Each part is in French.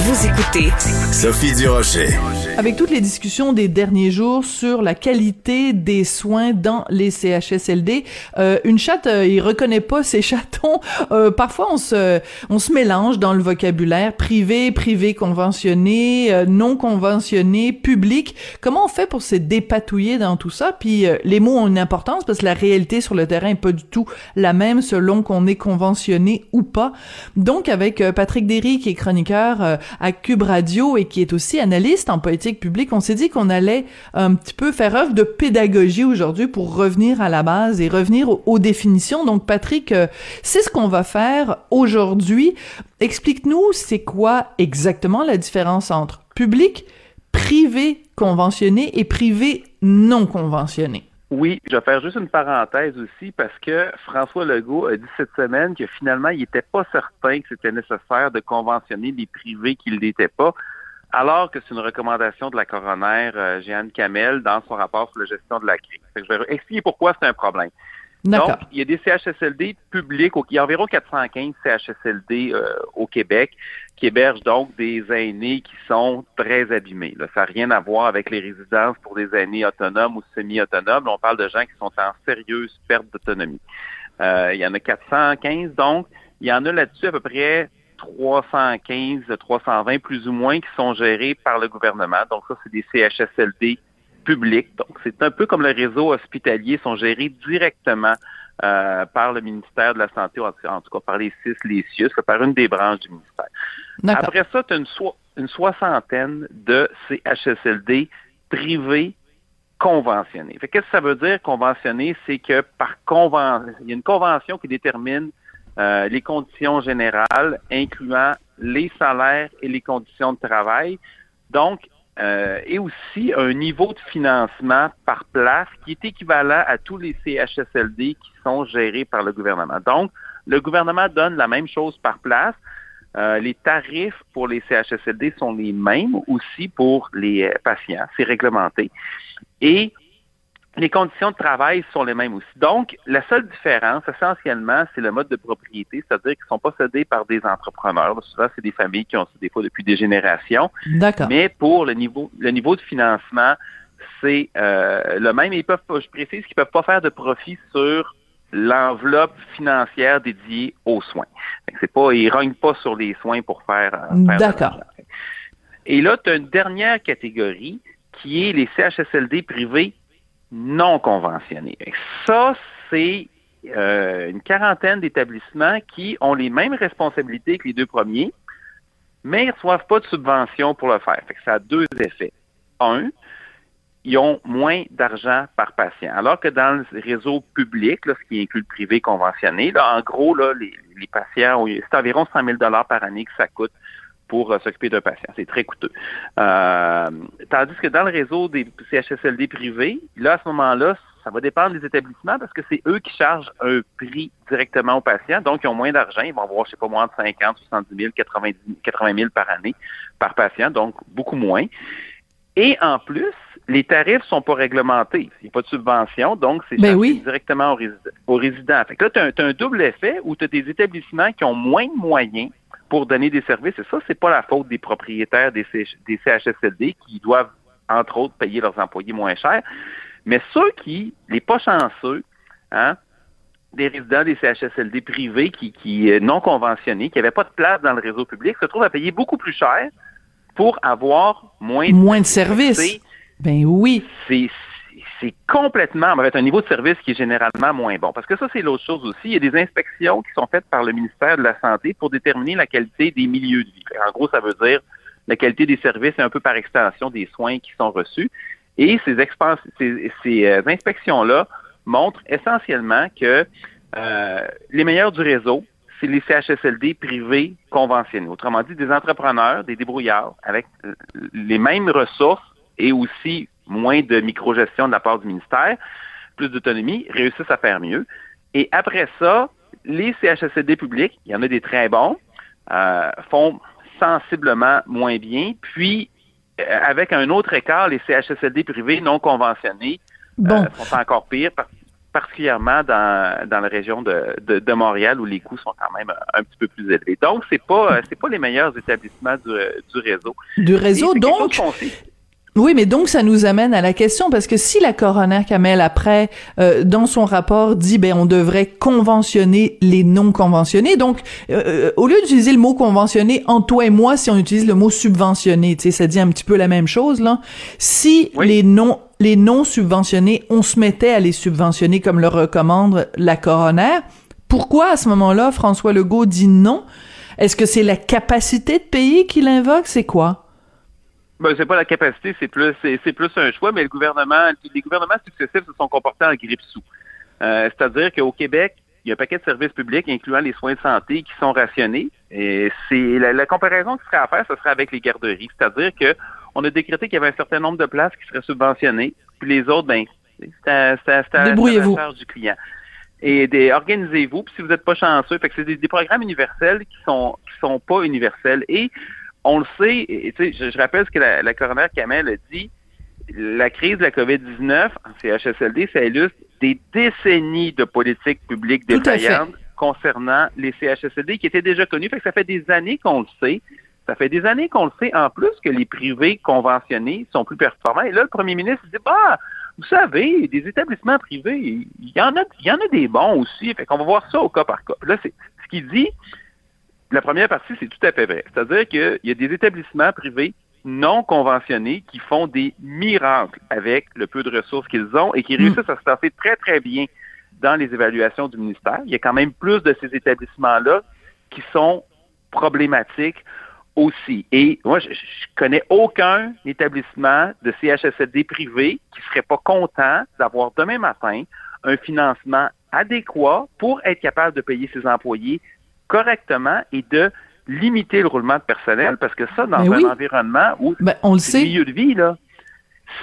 Vous écoutez Sophie Durocher. Avec toutes les discussions des derniers jours sur la qualité des soins dans les CHSLD, euh, une chatte, euh, il reconnaît pas ses chatons. Euh, parfois, on se, on se mélange dans le vocabulaire privé, privé conventionné, euh, non conventionné, public. Comment on fait pour se dépatouiller dans tout ça? Puis euh, les mots ont une importance parce que la réalité sur le terrain est pas du tout la même selon qu'on est conventionné ou pas. Donc, avec Patrick Derry, qui est chroniqueur à Cube Radio et qui est aussi analyste en politique publique, on s'est dit qu'on allait un petit peu faire œuvre de pédagogie aujourd'hui pour revenir à la base et revenir aux, définitions. Donc, Patrick, euh, c'est ce qu'on va faire aujourd'hui. Explique-nous, c'est quoi exactement la différence entre public, privé conventionné et privé non conventionné? Oui, je vais faire juste une parenthèse aussi parce que François Legault a dit cette semaine que finalement, il n'était pas certain que c'était nécessaire de conventionner les privés qui ne l'étaient pas alors que c'est une recommandation de la coroner euh, Jeanne Kamel dans son rapport sur la gestion de la crise. je vais expliquer pourquoi c'est un problème. Donc, il y a des CHSLD publics, il y a environ 415 CHSLD euh, au Québec qui hébergent donc des aînés qui sont très abîmés. Ça n'a rien à voir avec les résidences pour des aînés autonomes ou semi-autonomes. On parle de gens qui sont en sérieuse perte d'autonomie. Euh, il y en a 415, donc il y en a là-dessus à peu près 315, 320 plus ou moins qui sont gérés par le gouvernement. Donc ça, c'est des CHSLD publics. Donc c'est un peu comme le réseau hospitalier, sont gérés directement euh, par le ministère de la Santé, en tout cas par les six, les CIUS, par une des branches du ministère. Après ça, tu as une, une soixantaine de CHSLD privés conventionnés. Qu'est-ce que ça veut dire conventionné? C'est que par convention, il y a une convention qui détermine euh, les conditions générales, incluant les salaires et les conditions de travail. Donc, euh, et aussi un niveau de financement par place qui est équivalent à tous les CHSLD qui sont gérés par le gouvernement. Donc, le gouvernement donne la même chose par place. Euh, les tarifs pour les CHSLD sont les mêmes aussi pour les patients. C'est réglementé. Et les conditions de travail sont les mêmes aussi. Donc, la seule différence, essentiellement, c'est le mode de propriété, c'est-à-dire qu'ils sont possédés par des entrepreneurs. souvent, c'est des familles qui ont des fois depuis des générations. D'accord. Mais pour le niveau, le niveau de financement, c'est euh, le même. Ils peuvent pas, je précise qu'ils peuvent pas faire de profit sur l'enveloppe financière dédiée aux soins. C'est pas, ils rognent pas sur les soins pour faire. Euh, faire D'accord. Et là, tu as une dernière catégorie qui est les CHSLD privés non conventionnés. Ça, c'est euh, une quarantaine d'établissements qui ont les mêmes responsabilités que les deux premiers, mais ils ne reçoivent pas de subvention pour le faire. ça a deux effets. Un, ils ont moins d'argent par patient. Alors que dans le réseau public, ce qui inclut le privé conventionné, là, en gros, là, les, les patients, c'est environ 100 000 par année que ça coûte pour euh, s'occuper d'un patient. C'est très coûteux. Euh, tandis que dans le réseau des CHSLD privés, là, à ce moment-là, ça va dépendre des établissements parce que c'est eux qui chargent un prix directement aux patients. Donc, ils ont moins d'argent. Ils vont avoir, je sais pas, moins de 50, 70 000, 80, 80 000 par année par patient. Donc, beaucoup moins. Et en plus, les tarifs sont pas réglementés. Il n'y a pas de subvention, donc c'est ben directement aux, résidents. Fait que là, tu as, un double effet où tu as des établissements qui ont moins de moyens pour donner des services. Et ça, c'est pas la faute des propriétaires des, des CHSLD qui doivent, entre autres, payer leurs employés moins cher. Mais ceux qui, les pas chanceux, hein, des résidents des CHSLD privés qui, qui euh, non conventionnés, qui n'avaient pas de place dans le réseau public, se trouvent à payer beaucoup plus cher pour avoir moins, moins de services. Ben oui. C'est complètement, en fait, un niveau de service qui est généralement moins bon. Parce que ça, c'est l'autre chose aussi. Il y a des inspections qui sont faites par le ministère de la Santé pour déterminer la qualité des milieux de vie. En gros, ça veut dire la qualité des services et un peu par extension des soins qui sont reçus. Et ces, ces, ces euh, inspections-là montrent essentiellement que euh, les meilleurs du réseau, c'est les CHSLD privés conventionnés. Autrement dit, des entrepreneurs, des débrouillards avec euh, les mêmes ressources et aussi moins de microgestion de la part du ministère, plus d'autonomie, réussissent à faire mieux. Et après ça, les CHSLD publics, il y en a des très bons, euh, font sensiblement moins bien. Puis, euh, avec un autre écart, les CHSLD privés non conventionnés euh, sont encore pires, particulièrement dans, dans la région de, de, Montréal où les coûts sont quand même un, petit peu plus élevés. Donc, c'est pas c'est pas les meilleurs établissements du, du réseau. Du réseau, donc? Oui, mais donc ça nous amène à la question parce que si la coroner Kamel après euh, dans son rapport dit ben on devrait conventionner les non conventionnés, donc euh, euh, au lieu d'utiliser le mot conventionné en toi et moi, si on utilise le mot subventionné, tu sais, ça dit un petit peu la même chose là. Si les non les non subventionnés, on se mettait à les subventionner comme le recommande la coroner, pourquoi à ce moment-là François Legault dit non? Est-ce que c'est la capacité de payer qu'il invoque C'est quoi? Ben, c'est pas la capacité, c'est plus c'est, plus un choix, mais le gouvernement, les gouvernements successifs se sont comportés en grippe-sous. Euh, c'est-à-dire qu'au Québec, il y a un paquet de services publics, incluant les soins de santé, qui sont rationnés. Et c'est la, comparaison qui serait à faire, ce serait avec les garderies. C'est-à-dire que on a décrété qu'il y avait un certain nombre de places qui seraient subventionnées, puis les autres, ben, c'est à, la charge du client. Et organisez-vous, puis si vous n'êtes pas chanceux, fait que c'est des, des, programmes universels qui sont qui sont pas universels. Et on le sait, et, je, je, rappelle ce que la, la coroner Kamel a dit, la crise de la COVID-19 en CHSLD, ça illustre des décennies de politiques publiques défaillantes concernant les CHSLD qui étaient déjà. Fait que ça fait des années qu'on le sait. Ça fait des années qu'on le sait, en plus que les privés conventionnés sont plus performants. Et là, le premier ministre dit, bah, vous savez, des établissements privés, il y en a, il y en a des bons aussi. Fait qu'on va voir ça au cas par cas. Là, c'est ce qu'il dit, la première partie, c'est tout à fait vrai. C'est-à-dire qu'il y a des établissements privés non conventionnés qui font des miracles avec le peu de ressources qu'ils ont et qui hmm. réussissent à se passer très, très bien dans les évaluations du ministère. Il y a quand même plus de ces établissements-là qui sont problématiques aussi. Et moi, je, je connais aucun établissement de CHSLD privé qui serait pas content d'avoir demain matin un financement adéquat pour être capable de payer ses employés correctement et de limiter le roulement de personnel parce que ça, dans un environnement où ben, on le sait. milieu de vie, là,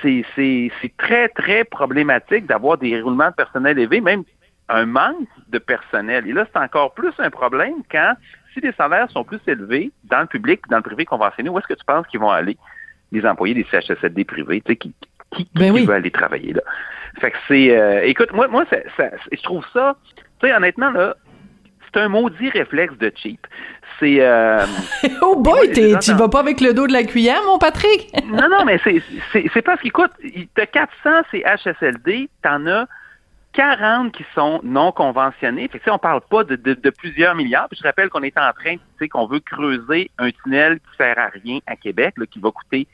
c'est, c'est, c'est très, très problématique d'avoir des roulements de personnel élevés, même un manque de personnel. Et là, c'est encore plus un problème quand, si les salaires sont plus élevés dans le public, dans le privé conventionné, où est-ce que tu penses qu'ils vont aller, les employés des CHSLD privés, tu sais, qui, qui, ben veut aller travailler là? Fait que c'est, euh, écoute, moi, moi, ça, je trouve ça, tu sais, honnêtement, là, c'est un maudit réflexe de cheap. C'est. Euh, oh boy, tu vas pas avec le dos de la cuillère, mon Patrick? non, non, mais c'est parce qu'écoute, t'as 400 CHSLD, t'en as 40 qui sont non conventionnés. Fait que, on parle pas de, de, plusieurs milliards. Puis je rappelle qu'on est en train, tu sais, qu'on veut creuser un tunnel qui sert à rien à Québec, là, qui va coûter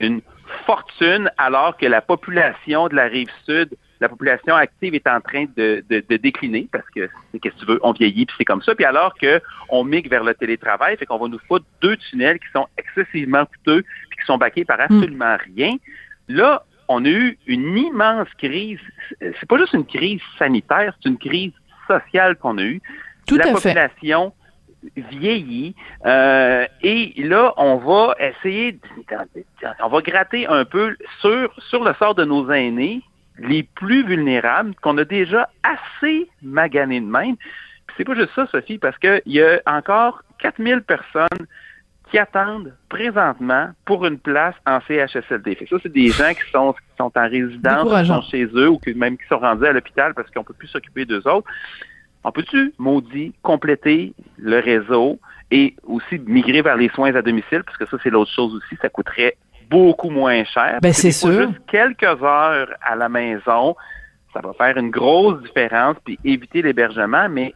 une fortune, alors que la population de la rive sud la population active est en train de, décliner parce que qu'est-ce que tu veux, on vieillit puis c'est comme ça. Puis alors que on migre vers le télétravail, fait qu'on va nous foutre deux tunnels qui sont excessivement coûteux puis qui sont baqués par hmm. absolument rien. Là, on a eu une immense crise. C'est pas juste une crise sanitaire, c'est une crise sociale qu'on a eue. Tout la population vieillit euh, et là on va essayer on va gratter un peu sur sur le sort de nos aînés les plus vulnérables qu'on a déjà assez magané de même. c'est pas juste ça, Sophie, parce qu'il y a encore 4000 personnes qui attendent présentement pour une place en CHSLD. Fait ça, c'est des gens qui sont, qui sont en résidence, qui sont chez eux ou qui, même qui sont rendus à l'hôpital parce qu'on peut plus s'occuper d'eux autres. On peut-tu, maudit, compléter le réseau et aussi migrer vers les soins à domicile, parce que ça, c'est l'autre chose aussi, ça coûterait beaucoup moins cher. Ben, c'est sûr. Juste quelques heures à la maison, ça va faire une grosse différence, puis éviter l'hébergement, mais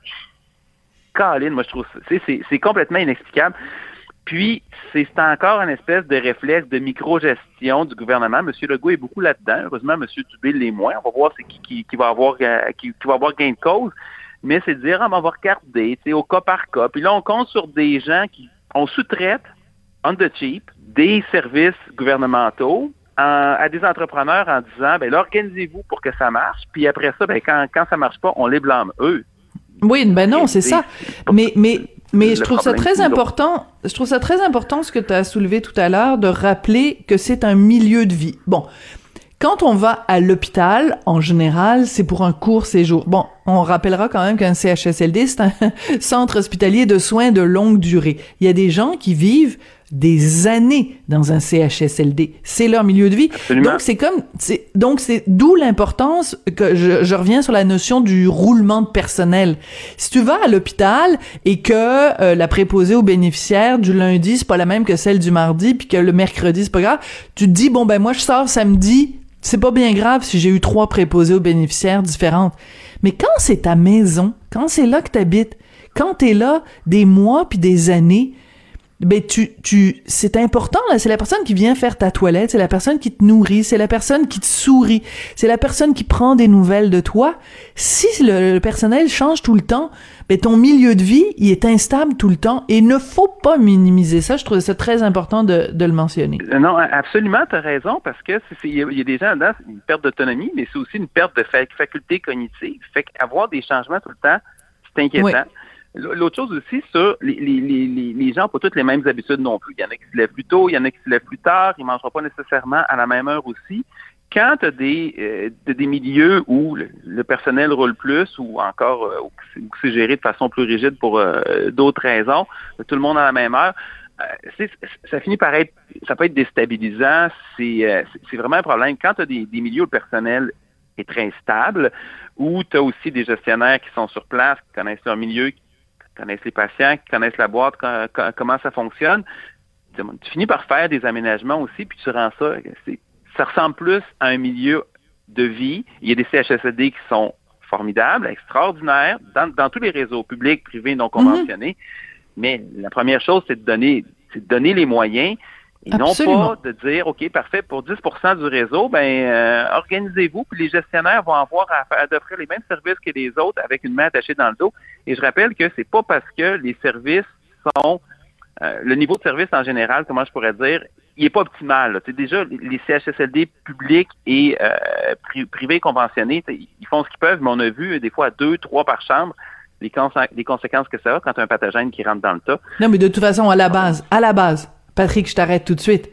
Colin, moi je trouve c'est complètement inexplicable. Puis, c'est encore une espèce de réflexe de micro-gestion du gouvernement. M. Legault est beaucoup là-dedans. Heureusement, M. Dubé l'est moins. On va voir c'est qui, qui, va avoir euh, qui, va avoir gain de cause. Mais c'est de dire, ah, on va regarder, au cas par cas. Puis là, on compte sur des gens qui, on sous-traite on the cheap des services gouvernementaux à des entrepreneurs en disant ben organisez-vous pour que ça marche, puis après ça, ben quand, quand ça marche pas, on les blâme eux. Oui, ben non, c'est ça. Mais, mais, mais je trouve ça très important. Je trouve ça très important ce que tu as soulevé tout à l'heure de rappeler que c'est un milieu de vie. Bon. Quand on va à l'hôpital, en général, c'est pour un court séjour. Bon, on rappellera quand même qu'un CHSLD, c'est un centre hospitalier de soins de longue durée. Il y a des gens qui vivent des années dans un CHSLD. C'est leur milieu de vie. Donc c'est comme c'est donc c'est d'où l'importance que je, je, reviens sur la notion du roulement de personnel. Si tu vas à l'hôpital et que euh, la préposée aux bénéficiaires du lundi c'est pas la même que celle du mardi puis que le mercredi c'est pas grave, tu te dis bon ben moi je sors samedi, c'est pas bien grave si j'ai eu trois préposés aux bénéficiaires différentes. Mais quand c'est ta maison, quand c'est là que tu habites, quand tu es là des mois puis des années, ben tu tu c'est important là. C'est la personne qui vient faire ta toilette c'est la personne qui te nourrit c'est la personne qui te sourit c'est la personne qui prend des nouvelles de toi. Si le, personnel change tout le temps ben ton milieu de vie il est instable tout le temps. Et il ne faut pas minimiser ça. Je trouve ça très important de, de le mentionner. Euh, non absolument tu as raison parce que il y, a des gens là une perte d'autonomie mais c'est aussi une perte de faculté cognitive. Fait qu'avoir des changements tout le temps c'est inquiétant L'autre chose aussi, ça, les, les, gens n'ont pas toutes les mêmes habitudes non plus. Il y en a qui se lèvent plus tôt, il y en a qui se lèvent plus tard, ils ne mangeront pas nécessairement à la même heure aussi. Quand tu as des, euh, des milieux où le, personnel roule plus ou encore euh, où c'est géré de façon plus rigide pour euh, d'autres raisons, tout le monde à la même heure, ça finit par être, ça peut être déstabilisant. C'est vraiment un problème. Quand tu as des, des milieux où le personnel est très stable, où tu as aussi des gestionnaires qui sont sur place, qui connaissent leur milieu, connaissent les patients, qui connaissent la boîte, comment ça fonctionne. Tu finis par faire des aménagements aussi, puis tu rends ça. Ça ressemble plus à un milieu de vie. Il y a des CHSLD qui sont formidables, extraordinaires, dans, tous les réseaux publics, privés, non conventionnés. Mais la première chose, c'est de donner, c'est de donner les moyens et non pas de dire, OK, parfait, pour 10% du réseau, ben euh, organisez-vous, puis les gestionnaires vont avoir à, offrir les mêmes services que les autres avec une main attachée dans le dos. Et je rappelle que c'est pas parce que les services sont euh, le niveau de service en général, comment je pourrais dire, il est pas optimal. C'est déjà les CHSLD publics et euh, privés conventionnés, ils font ce qu'ils peuvent, mais on a vu des fois deux, trois par chambre. Les, les conséquences que ça a quand un pathogène qui rentre dans le tas. Non, mais de toute façon, à la base, à la base, Patrick, je t'arrête tout de suite.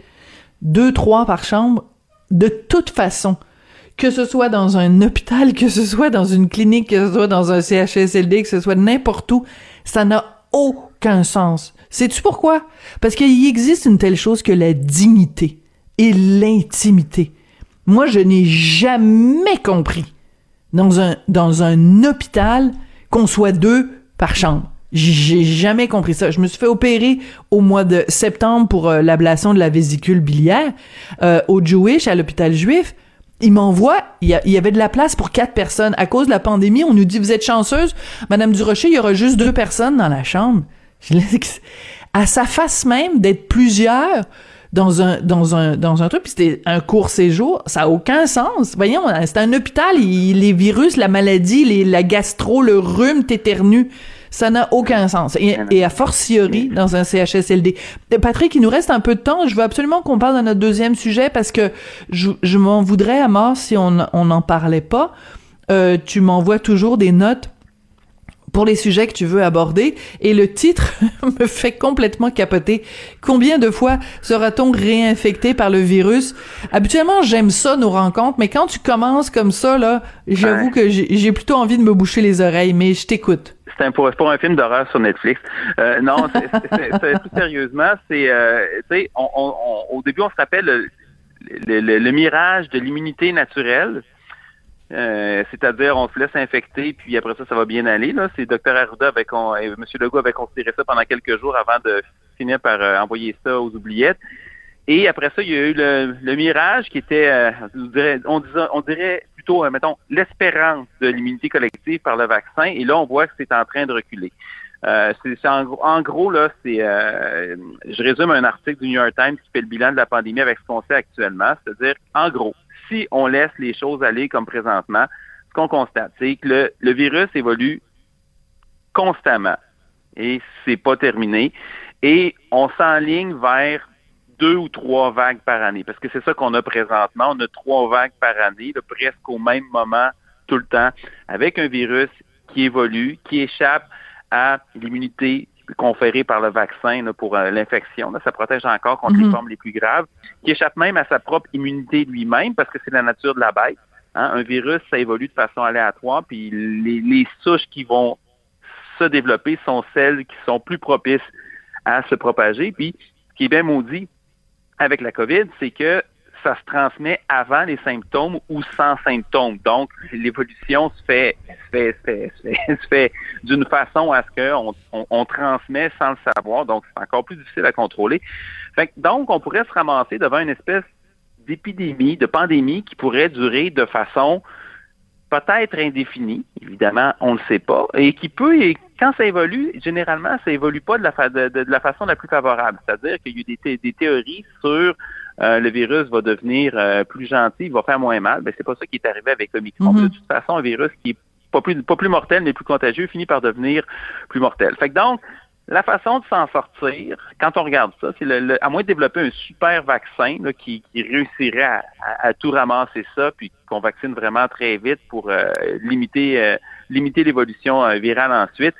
Deux, trois par chambre, de toute façon, que ce soit dans un hôpital, que ce soit dans une clinique, que ce soit dans un CHSLD, que ce soit n'importe où, ça n'a aucun sens. Sais-tu pourquoi? Parce qu'il existe une telle chose que la dignité et l'intimité. Moi, je n'ai jamais compris dans un, dans un hôpital qu'on soit deux par chambre. J'ai jamais compris ça. Je me suis fait opérer au mois de septembre pour euh, l'ablation de la vésicule biliaire euh, au Jewish, à l'hôpital juif. Il m'envoie, il y, avait de la place pour quatre personnes. À cause de la pandémie, on nous dit, vous êtes chanceuse, Madame Durocher, il y aura juste deux personnes dans la chambre. à sa face même d'être plusieurs dans un dans un dans un truc puis c'était un court séjour ça a aucun sens voyons c'est un hôpital les virus la maladie les, la gastro le rhume t'éternue ça n'a aucun sens. Et, et, a fortiori dans un CHSLD. Patrick, il nous reste un peu de temps. Je veux absolument qu'on parle de notre deuxième sujet parce que je, je m'en voudrais à mort si on n'en parlait pas. Euh, tu m'envoies toujours des notes pour les sujets que tu veux aborder et le titre me fait complètement capoter. Combien de fois sera-t-on réinfecté par le virus? Habituellement, j'aime ça nos rencontres, mais quand tu commences comme ça là, j'avoue que j'ai plutôt envie de me boucher les oreilles, mais je t'écoute. C'est pour, un film d'horreur sur Netflix. Euh, non, c'est, plus sérieusement, c'est, euh, au début, on se rappelle le, mirage de l'immunité naturelle. Euh, c'est-à-dire, on se laisse infecter, puis après ça, ça va bien aller. C'est Dr Arruda avec et M. Legault avait considéré ça pendant quelques jours avant de finir par envoyer ça aux oubliettes. Et après ça, il y a eu le, mirage qui était, on, dirait, plutôt, mettons, l'espérance de l'immunité collective par le vaccin. Et là, on voit que c'est en train de reculer. c'est en, en, gros là, c'est je résume un article du New York Times qui fait le bilan de la pandémie avec ce qu'on sait actuellement, c'est-à-dire en gros, si on laisse les choses aller comme présentement, ce qu'on constate, c'est que le, virus évolue constamment et c'est pas terminé. Et on s'enligne vers deux ou trois vagues par année, parce que c'est ça qu'on a présentement. On a trois vagues par année, presque au même moment, tout le temps, avec un virus qui évolue, qui échappe à l'immunité conférée par le vaccin pour euh, l'infection. Ça protège encore contre les mhm. formes les plus graves, qui échappe même à sa propre immunité lui-même parce que c'est la nature de la bête. Hein. Un virus, ça évolue de façon aléatoire, puis les, les souches qui vont se développer sont celles qui sont plus propices à se propager. Puis, ce qui est bien maudit avec la COVID, c'est que ça se transmet avant les symptômes ou sans symptômes. Donc, l'évolution se fait, se fait, se fait, d'une façon à ce qu'on on, transmet sans le savoir. Donc, c'est encore plus difficile à contrôler. Fait donc, on pourrait se ramasser devant une espèce d'épidémie, de pandémie qui pourrait durer de façon peut-être indéfinie, évidemment, on ne le sait pas, et qui peut, quand ça évolue, généralement, ça évolue pas de la, de, la façon la plus favorable. C'est-à-dire qu'il y a eu des, théories sur euh, le virus va devenir euh, plus gentil, il va faire moins mal. Ben, c'est pas ça qui est arrivé avec Omicron. Mm De toute façon, un virus qui est pas plus, pas plus mortel, mais plus contagieux, finit par devenir plus mortel. Fait que donc, la façon de s'en sortir, quand on regarde ça, c'est le, à moins de développer un super vaccin qui, réussirait à, tout ramasser ça, puis qu'on vaccine vraiment très vite pour euh, limiter euh, limiter l'évolution euh, virale ensuite.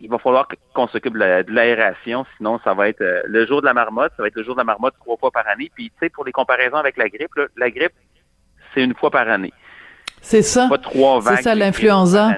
Il va falloir qu'on s'occupe de l'aération, sinon ça va être le jour de la marmotte, ça va être le jour de la marmotte trois fois par année. Puis tu sais, pour les comparaisons avec la grippe, la grippe, c'est une fois par année. C'est ça. C'est ça l'influenza.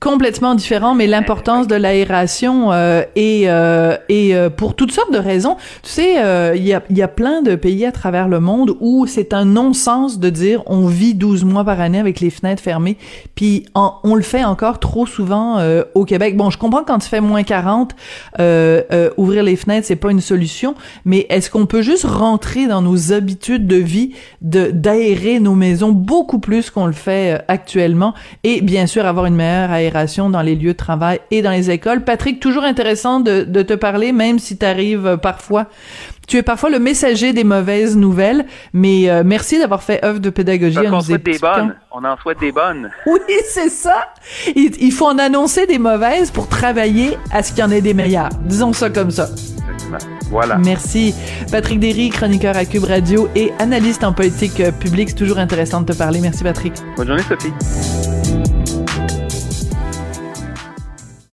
Complètement différent, mais l'importance de l'aération euh, et euh, et euh, pour toutes sortes de raisons. Tu sais, euh, il y a il y a plein de pays à travers le monde où c'est un non-sens de dire on vit 12 mois par année avec les fenêtres fermées, puis on le fait encore trop souvent au Québec. Bon, je comprends quand tu fais moins 40, ouvrir les fenêtres c'est pas une solution, mais est-ce qu'on peut juste rentrer dans nos habitudes de vie de d'aérer nos maisons beaucoup plus qu'on le fait? Euh, actuellement et bien sûr avoir une meilleure aération dans les lieux de travail et dans les écoles. Patrick, toujours intéressant de, te parler, même si tu arrives euh, parfois tu es parfois le messager des mauvaises nouvelles, mais euh, merci d'avoir fait œuvre de pédagogie. on en souhaite des bonnes. On en souhaite des bonnes. Oui, c'est ça. Il, faut en annoncer des mauvaises pour travailler à ce qu'il y en ait des meilleures. Disons ça comme ça. Voilà. Merci. Patrick Derry, chroniqueur à Cube Radio et analyste en politique publique. C'est toujours intéressant de te parler. Merci, Patrick. Bonne journée, Sophie.